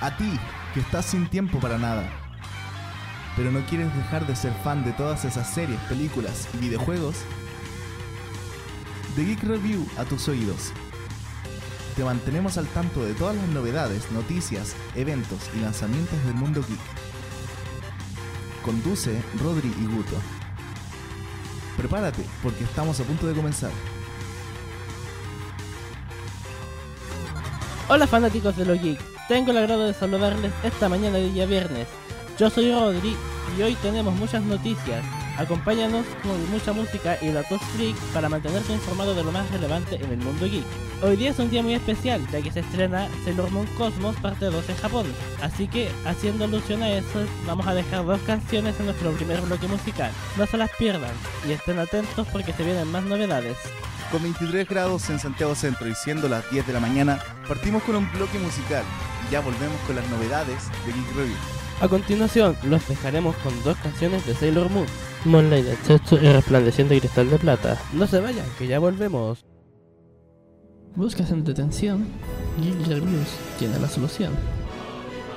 A ti, que estás sin tiempo para nada, pero no quieres dejar de ser fan de todas esas series, películas y videojuegos, The Geek Review a tus oídos. Te mantenemos al tanto de todas las novedades, noticias, eventos y lanzamientos del mundo geek. Conduce Rodri y Guto. Prepárate porque estamos a punto de comenzar. Hola fanáticos de lo geek, tengo el agrado de saludarles esta mañana de día viernes. Yo soy Rodri y hoy tenemos muchas noticias. Acompáñanos con mucha música y datos freak para mantenerte informado de lo más relevante en el mundo geek. Hoy día es un día muy especial ya que se estrena Sailor Moon Cosmos parte 2 en Japón, así que haciendo alusión a eso vamos a dejar dos canciones en nuestro primer bloque musical. No se las pierdan y estén atentos porque se vienen más novedades. Con 23 grados en Santiago Centro y siendo las 10 de la mañana, partimos con un bloque musical ya volvemos con las novedades de Geek Review. A continuación, los dejaremos con dos canciones de Sailor Moon, Moonlight Tetsu y Resplandeciente Cristal de Plata. No se vayan, que ya volvemos. ¿Buscas entretención? Geek Reviews tiene la solución.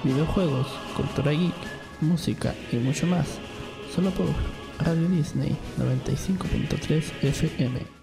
Videojuegos, cultura geek, música y mucho más. Solo por Radio Disney 95.3 FM.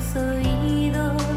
Reflejará la luz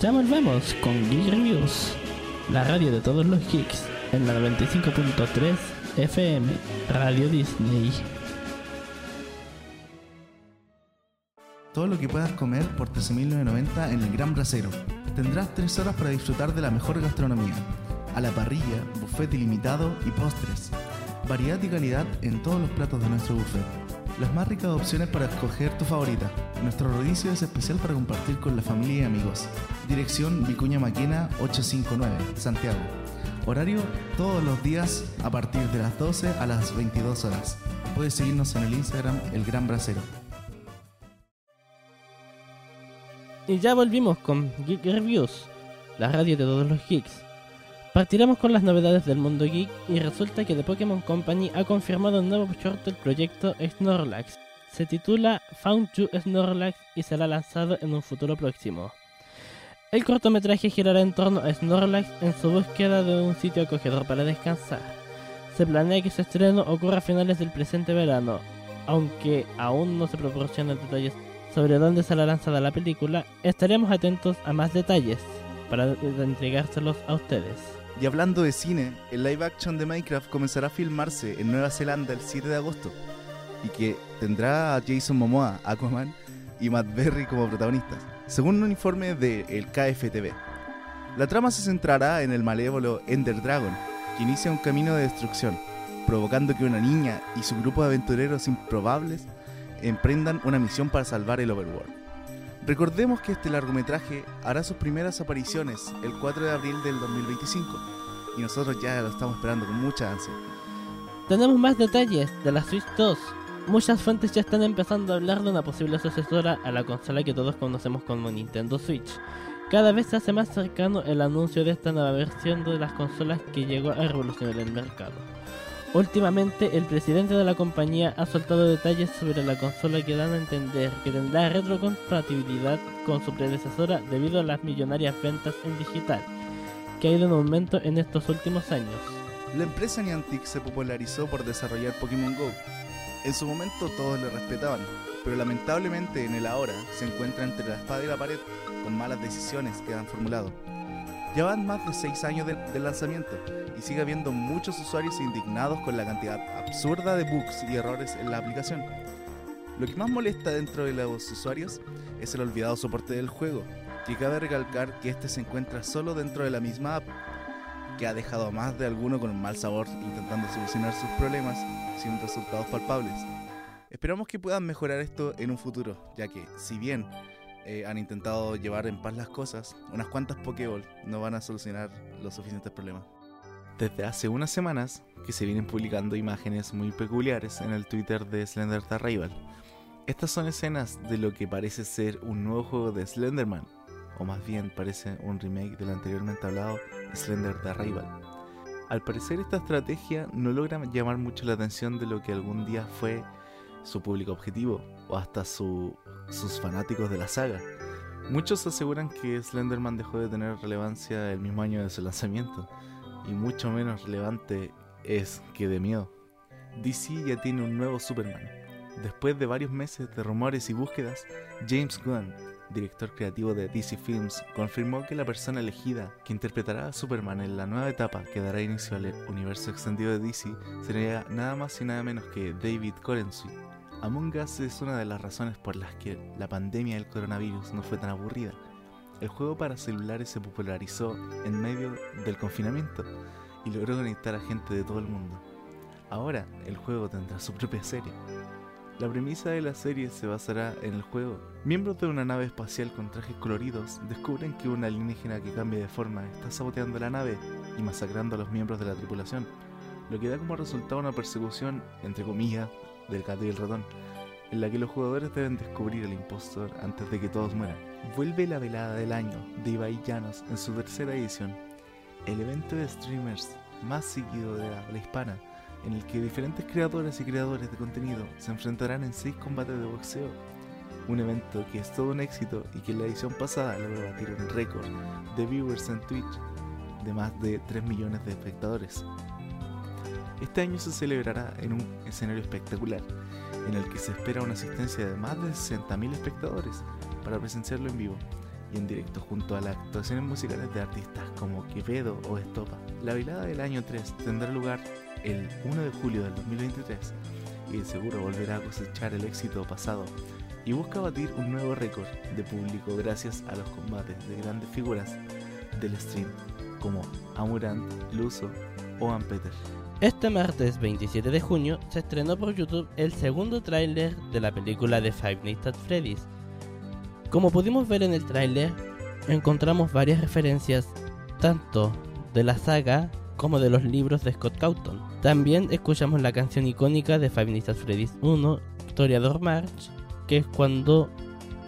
Ya volvemos con Geek Reviews, la radio de todos los geeks, en la 95.3 FM, Radio Disney. Todo lo que puedas comer por 13.990 en el Gran Brasero. Tendrás 3 horas para disfrutar de la mejor gastronomía. A la parrilla, buffet ilimitado y postres. Variedad y calidad en todos los platos de nuestro buffet. Las más ricas opciones para escoger tu favorita. Nuestro rodicio es especial para compartir con la familia y amigos. Dirección Vicuña Maquena 859, Santiago. Horario todos los días a partir de las 12 a las 22 horas. Puedes seguirnos en el Instagram El Gran Brasero. Y ya volvimos con Geek Reviews, la radio de todos los geeks. Partiremos con las novedades del mundo geek y resulta que The Pokémon Company ha confirmado un nuevo short del proyecto Snorlax. Se titula Found You Snorlax y será lanzado en un futuro próximo. El cortometraje girará en torno a Snorlax en su búsqueda de un sitio acogedor para descansar. Se planea que su estreno ocurra a finales del presente verano, aunque aún no se proporcionan detalles sobre dónde será lanzada la película, estaremos atentos a más detalles para entregárselos a ustedes. Y hablando de cine, el live action de Minecraft comenzará a filmarse en Nueva Zelanda el 7 de agosto y que tendrá a Jason Momoa, Aquaman y Matt Berry como protagonistas, según un informe de el KFTV. La trama se centrará en el malévolo Ender Dragon, que inicia un camino de destrucción, provocando que una niña y su grupo de aventureros improbables emprendan una misión para salvar el Overworld. Recordemos que este largometraje hará sus primeras apariciones el 4 de abril del 2025 y nosotros ya lo estamos esperando con mucha ansia. Tenemos más detalles de la Switch 2. Muchas fuentes ya están empezando a hablar de una posible sucesora a la consola que todos conocemos como Nintendo Switch. Cada vez se hace más cercano el anuncio de esta nueva versión de las consolas que llegó a revolucionar el mercado. Últimamente, el presidente de la compañía ha soltado detalles sobre la consola que dan a entender que tendrá retrocompatibilidad con su predecesora debido a las millonarias ventas en digital, que ha ido en aumento en estos últimos años. La empresa Niantic se popularizó por desarrollar Pokémon Go. En su momento todos le respetaban, pero lamentablemente en el ahora se encuentra entre la espada y la pared con malas decisiones que han formulado. Ya van más de 6 años del de lanzamiento y sigue habiendo muchos usuarios indignados con la cantidad absurda de bugs y errores en la aplicación. Lo que más molesta dentro de los usuarios es el olvidado soporte del juego, que cabe recalcar que este se encuentra solo dentro de la misma app, que ha dejado a más de alguno con mal sabor intentando solucionar sus problemas sin resultados palpables. Esperamos que puedan mejorar esto en un futuro, ya que si bien eh, han intentado llevar en paz las cosas, unas cuantas Pokéball no van a solucionar los suficientes problemas. Desde hace unas semanas que se vienen publicando imágenes muy peculiares en el Twitter de Slender the Rival. Estas son escenas de lo que parece ser un nuevo juego de Slenderman, o más bien parece un remake del anteriormente hablado Slender the Rival. Al parecer esta estrategia no logra llamar mucho la atención de lo que algún día fue su público objetivo, o hasta sus fanáticos de la saga. Muchos aseguran que Slenderman dejó de tener relevancia el mismo año de su lanzamiento, y mucho menos relevante es que de miedo. DC ya tiene un nuevo Superman. Después de varios meses de rumores y búsquedas, James Gunn, director creativo de DC Films, confirmó que la persona elegida que interpretará a Superman en la nueva etapa que dará inicio al universo extendido de DC sería nada más y nada menos que David Corenswet, Among Us es una de las razones por las que la pandemia del coronavirus no fue tan aburrida. El juego para celulares se popularizó en medio del confinamiento y logró conectar a gente de todo el mundo. Ahora el juego tendrá su propia serie. La premisa de la serie se basará en el juego. Miembros de una nave espacial con trajes coloridos descubren que una alienígena que cambia de forma está saboteando la nave y masacrando a los miembros de la tripulación, lo que da como resultado una persecución, entre comillas, del gato y el ratón, en la que los jugadores deben descubrir al impostor antes de que todos mueran. Vuelve la velada del año de Ibai Llanos en su tercera edición, el evento de streamers más seguido de la habla hispana, en el que diferentes creadores y creadores de contenido se enfrentarán en seis combates de boxeo. Un evento que es todo un éxito y que en la edición pasada logró batir un récord de viewers en Twitch de más de 3 millones de espectadores. Este año se celebrará en un escenario espectacular, en el que se espera una asistencia de más de 60.000 espectadores para presenciarlo en vivo. y en directo junto a las actuaciones musicales de artistas como Quevedo o Estopa. La velada del año 3 tendrá lugar el 1 de julio del 2023 y seguro volverá a cosechar el éxito pasado y busca batir un nuevo récord de público gracias a los combates de grandes figuras del stream como Amurant, Luso o Ampeter. Este martes 27 de junio se estrenó por YouTube el segundo tráiler de la película de Five Nights at Freddy's. Como pudimos ver en el tráiler, encontramos varias referencias tanto de la saga como de los libros de Scott Cawthon. También escuchamos la canción icónica de Five Nights at Freddy's 1, Historiador March, que es cuando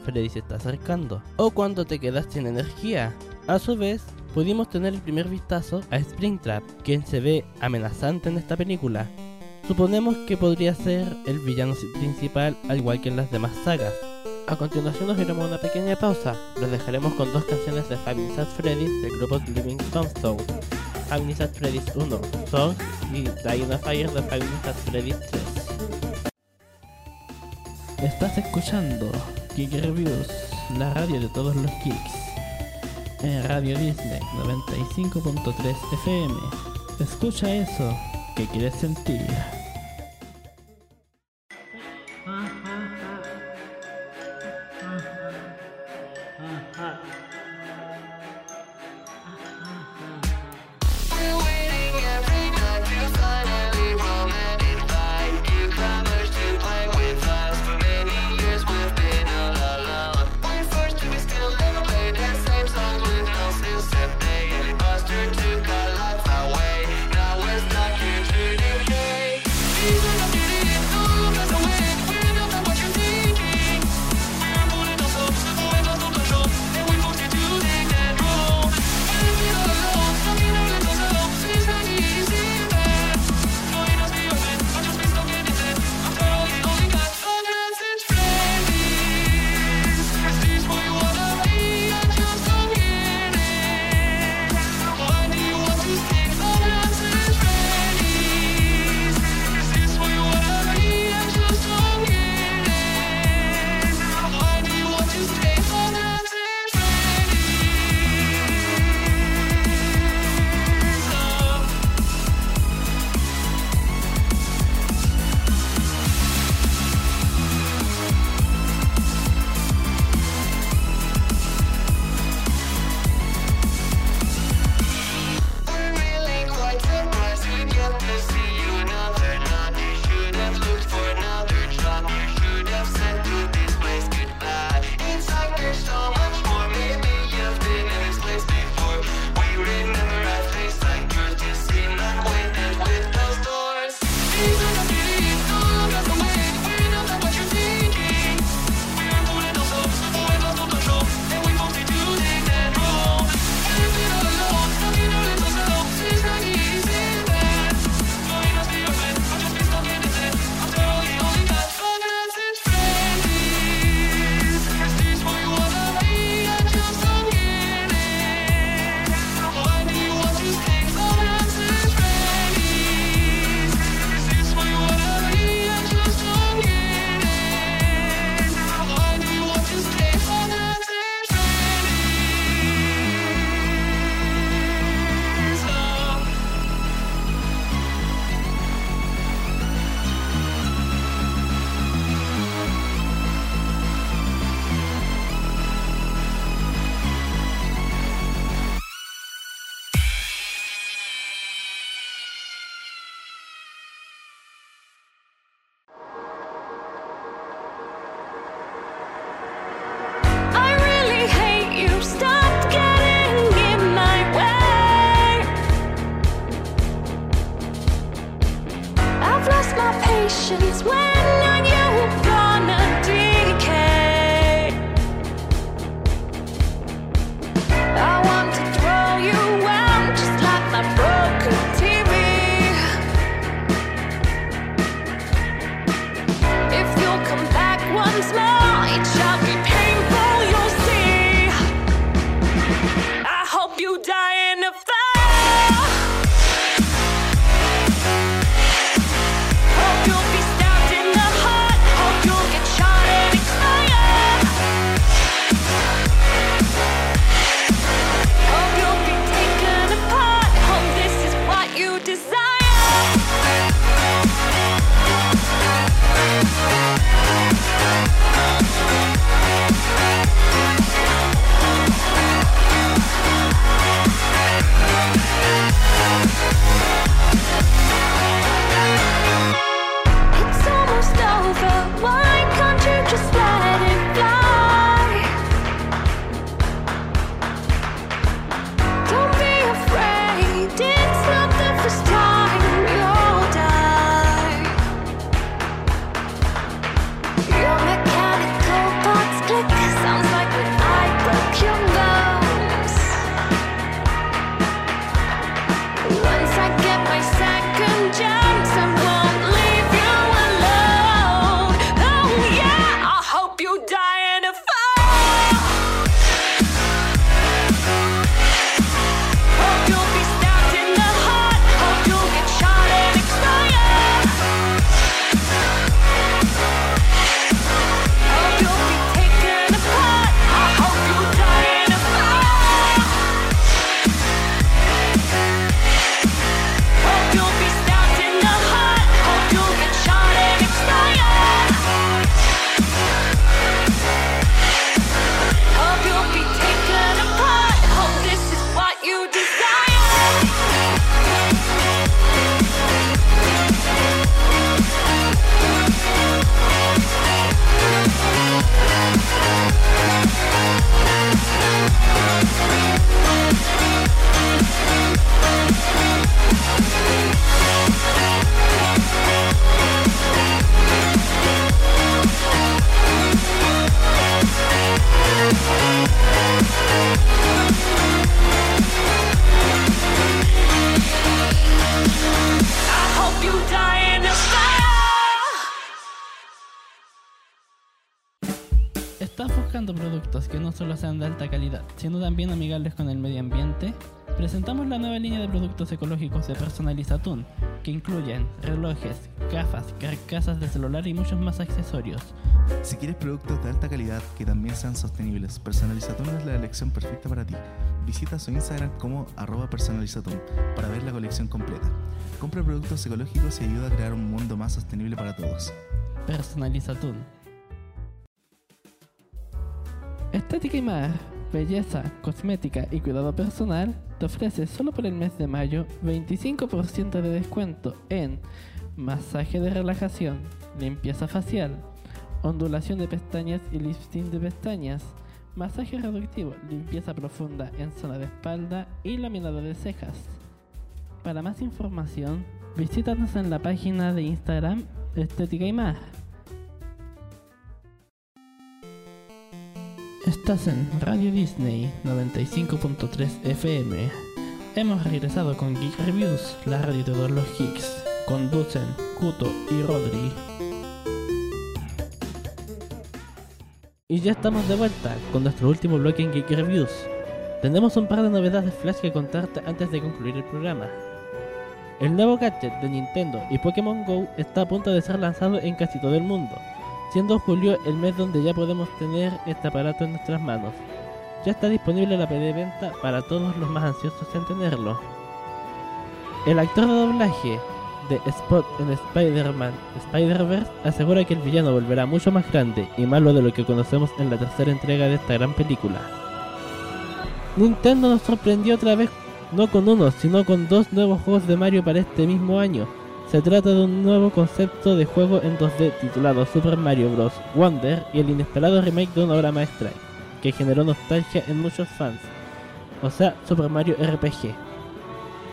Freddy se está acercando, o cuando te quedas sin energía. A su vez, pudimos tener el primer vistazo a Springtrap, quien se ve amenazante en esta película. Suponemos que podría ser el villano principal al igual que en las demás sagas. A continuación nos iremos a una pequeña pausa. Los dejaremos con dos canciones de Nights at Freddy's del grupo Living Tombstone. Nights at Freddy's 1, Song y of Fire de Nights at Freddy's 3. Estás escuchando Geek Reviews, la radio de todos los geeks. En Radio Disney 95.3 FM. Escucha eso que quieres sentir. Once more, productos que no solo sean de alta calidad, sino también amigables con el medio ambiente? Presentamos la nueva línea de productos ecológicos de Personalizatun, que incluyen relojes, gafas, carcasas de celular y muchos más accesorios. Si quieres productos de alta calidad que también sean sostenibles, Personalizatun es la elección perfecta para ti. Visita su Instagram como arroba personalizatun para ver la colección completa. Compra productos ecológicos y ayuda a crear un mundo más sostenible para todos. Personalizatun. Estética y más, belleza, cosmética y cuidado personal te ofrece solo por el mes de mayo 25% de descuento en masaje de relajación, limpieza facial, ondulación de pestañas y lifting de pestañas, masaje reductivo, limpieza profunda en zona de espalda y laminado de cejas. Para más información, visítanos en la página de Instagram Estética y más. Estás en Radio Disney 95.3 FM. Hemos regresado con Geek Reviews, la radio de todos los geeks. Conducen Kuto y Rodri. Y ya estamos de vuelta con nuestro último bloque en Geek Reviews. Tenemos un par de novedades flash que contarte antes de concluir el programa. El nuevo gadget de Nintendo y Pokémon Go está a punto de ser lanzado en casi todo el mundo, siendo julio el mes donde ya podemos tener este aparato en nuestras manos. Ya está disponible la venta para todos los más ansiosos en tenerlo. El actor de doblaje de Spot en Spider-Man Spider-Verse asegura que el villano volverá mucho más grande y malo de lo que conocemos en la tercera entrega de esta gran película. Nintendo nos sorprendió otra vez no con uno, sino con dos nuevos juegos de Mario para este mismo año. Se trata de un nuevo concepto de juego en 2D titulado Super Mario Bros. Wonder y el inesperado remake de una obra maestra, que generó nostalgia en muchos fans, o sea, Super Mario RPG.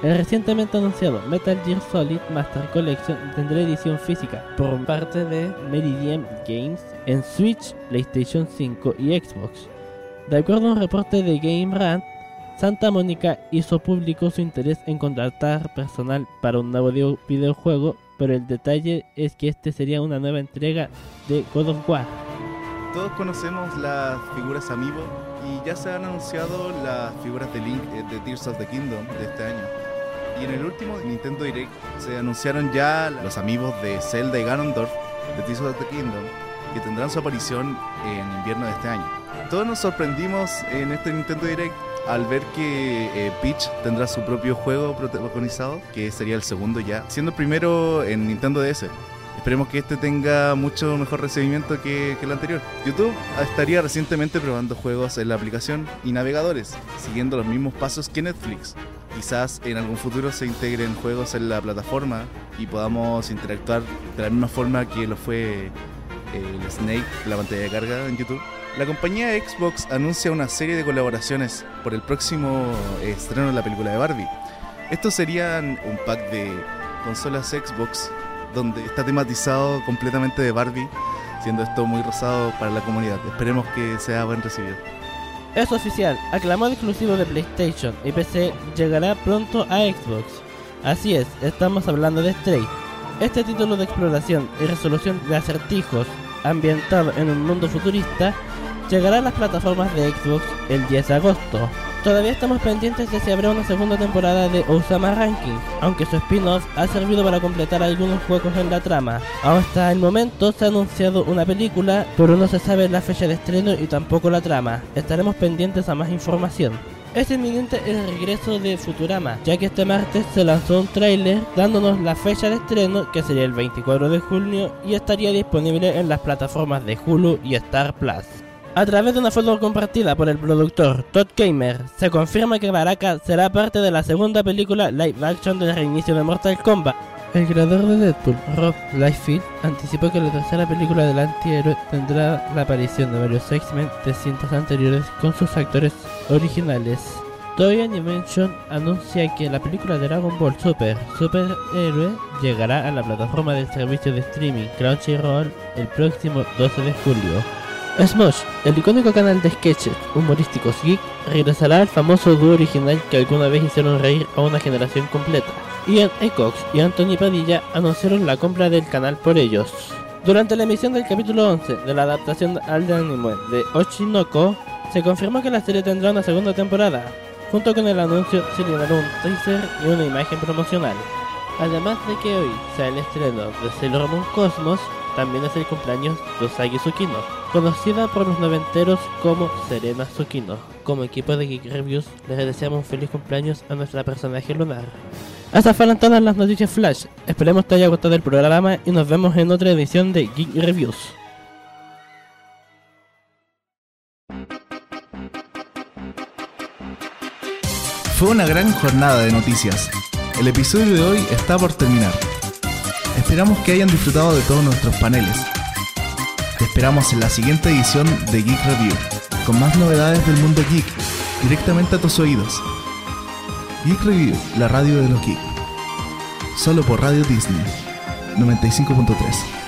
El recientemente anunciado Metal Gear Solid Master Collection tendrá edición física por parte de Meridian Games en Switch, PlayStation 5 y Xbox. De acuerdo a un reporte de Game Rant, Santa Mónica hizo público su interés en contratar personal para un nuevo videojuego, pero el detalle es que este sería una nueva entrega de God of War. Todos conocemos las figuras Amiibo y ya se han anunciado las figuras de Link eh, de Tears of the Kingdom de este año. Y en el último Nintendo Direct se anunciaron ya los Amiibos de Zelda y Ganondorf de Tears of the Kingdom que tendrán su aparición en invierno de este año. Todos nos sorprendimos en este Nintendo Direct al ver que eh, Peach tendrá su propio juego protagonizado, que sería el segundo ya, siendo primero en Nintendo DS. Esperemos que este tenga mucho mejor recibimiento que, que el anterior. YouTube estaría recientemente probando juegos en la aplicación y navegadores, siguiendo los mismos pasos que Netflix. Quizás en algún futuro se integren juegos en la plataforma y podamos interactuar de la misma forma que lo fue eh, el Snake, la pantalla de carga en YouTube. La compañía Xbox anuncia una serie de colaboraciones por el próximo eh, estreno de la película de Barbie. Estos serían un pack de consolas Xbox donde está tematizado completamente de Barbie, siendo esto muy rosado para la comunidad. Esperemos que sea buen recibido. Es oficial, aclamado exclusivo de PlayStation y PC llegará pronto a Xbox. Así es, estamos hablando de Stray. Este título de exploración y resolución de acertijos ambientado en un mundo futurista llegará a las plataformas de Xbox el 10 de agosto. Todavía estamos pendientes de si habrá una segunda temporada de Osama Ranking, aunque su spin-off ha servido para completar algunos juegos en la trama. Hasta el momento se ha anunciado una película, pero no se sabe la fecha de estreno y tampoco la trama. Estaremos pendientes a más información. Es inminente el regreso de Futurama, ya que este martes se lanzó un tráiler dándonos la fecha de estreno, que sería el 24 de junio, y estaría disponible en las plataformas de Hulu y Star Plus. A través de una foto compartida por el productor Todd Gamer, se confirma que Baraka será parte de la segunda película live action del reinicio de Mortal Kombat. El creador de Deadpool, Rob Liefeld, anticipó que la tercera película del antihéroe tendrá la aparición de varios X-Men de cintas anteriores con sus actores originales. Toei Animation anuncia que la película de Dragon Ball Super Superhéroe llegará a la plataforma del servicio de streaming Crunchyroll el próximo 12 de julio. Smosh, el icónico canal de sketches humorísticos geek, regresará al famoso dúo original que alguna vez hicieron reír a una generación completa. Ian Ecox y Anthony Padilla anunciaron la compra del canal por ellos. Durante la emisión del capítulo 11 de la adaptación al anime de Oshinoko, se confirmó que la serie tendrá una segunda temporada. Junto con el anuncio se liberó un teaser y una imagen promocional. Además de que hoy sea el estreno de Sailor Moon Cosmos, también es el cumpleaños de Usagi Tsukino, conocida por los noventeros como Serena Tsukino. Como equipo de Geek Reviews, les deseamos un feliz cumpleaños a nuestra personaje lunar. Estas fueron todas las noticias Flash. Esperemos te haya gustado el programa y nos vemos en otra edición de Geek Reviews. Fue una gran jornada de noticias. El episodio de hoy está por terminar. Esperamos que hayan disfrutado de todos nuestros paneles. Esperamos en la siguiente edición de Geek Review, con más novedades del mundo geek, directamente a tus oídos. Geek Review, la radio de los geeks. Solo por Radio Disney 95.3.